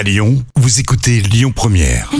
À Lyon, vous écoutez Lyon Première.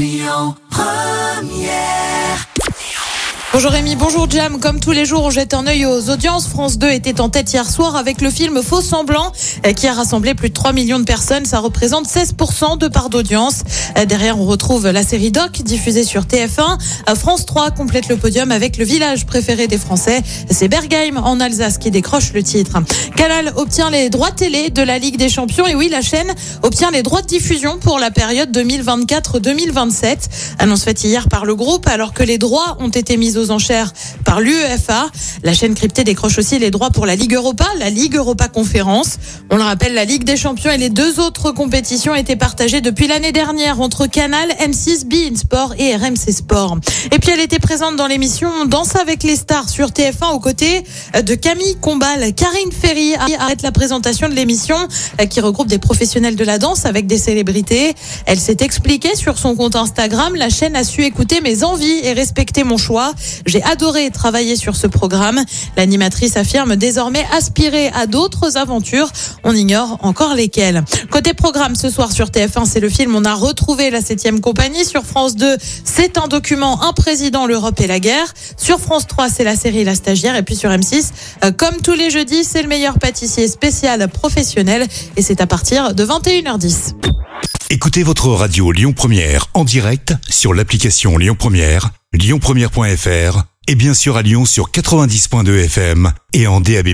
Bonjour Rémi, bonjour Jam. Comme tous les jours, on jette un œil aux audiences. France 2 était en tête hier soir avec le film Faux Semblant euh, qui a rassemblé plus de 3 millions de personnes. Ça représente 16% de part d'audience. Euh, Derrière, on retrouve la série Doc diffusée sur TF1. Euh, France 3 complète le podium avec le village préféré des Français. C'est Bergheim en Alsace qui décroche le titre. Canal obtient les droits télé de la Ligue des Champions. Et oui, la chaîne obtient les droits de diffusion pour la période 2024-2027. Annonce faite hier par le groupe alors que les droits ont été mis aux enchères par l'UEFA. La chaîne cryptée décroche aussi les droits pour la Ligue Europa, la Ligue Europa Conférence. On le rappelle, la Ligue des Champions et les deux autres compétitions étaient partagées depuis l'année dernière Canal, M6, Bein Sport et RMC Sport. Et puis elle était présente dans l'émission Danse avec les stars sur TF1 aux côtés de Camille Combal. Karine Ferry arrête la présentation de l'émission euh, qui regroupe des professionnels de la danse avec des célébrités. Elle s'est expliquée sur son compte Instagram. La chaîne a su écouter mes envies et respecter mon choix. J'ai adoré travailler sur ce programme. L'animatrice affirme désormais aspirer à d'autres aventures. On ignore encore lesquelles. Côté programme ce soir sur TF1, c'est le film On a retrouvé la septième compagnie. Sur France 2, c'est un document Un président, l'Europe et la guerre. Sur France 3, c'est la série La stagiaire. Et puis sur M6, euh, comme tous les jeudis, c'est le meilleur pâtissier spécial professionnel. Et c'est à partir de 21h10. Écoutez votre radio Lyon Première en direct sur l'application Lyon Première, lyonpremière.fr et bien sûr à Lyon sur 90.2 FM et en DAB+.